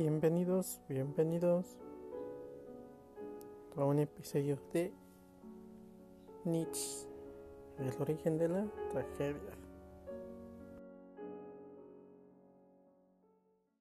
Bienvenidos, bienvenidos a un episodio de Nietzsche, el origen de la tragedia.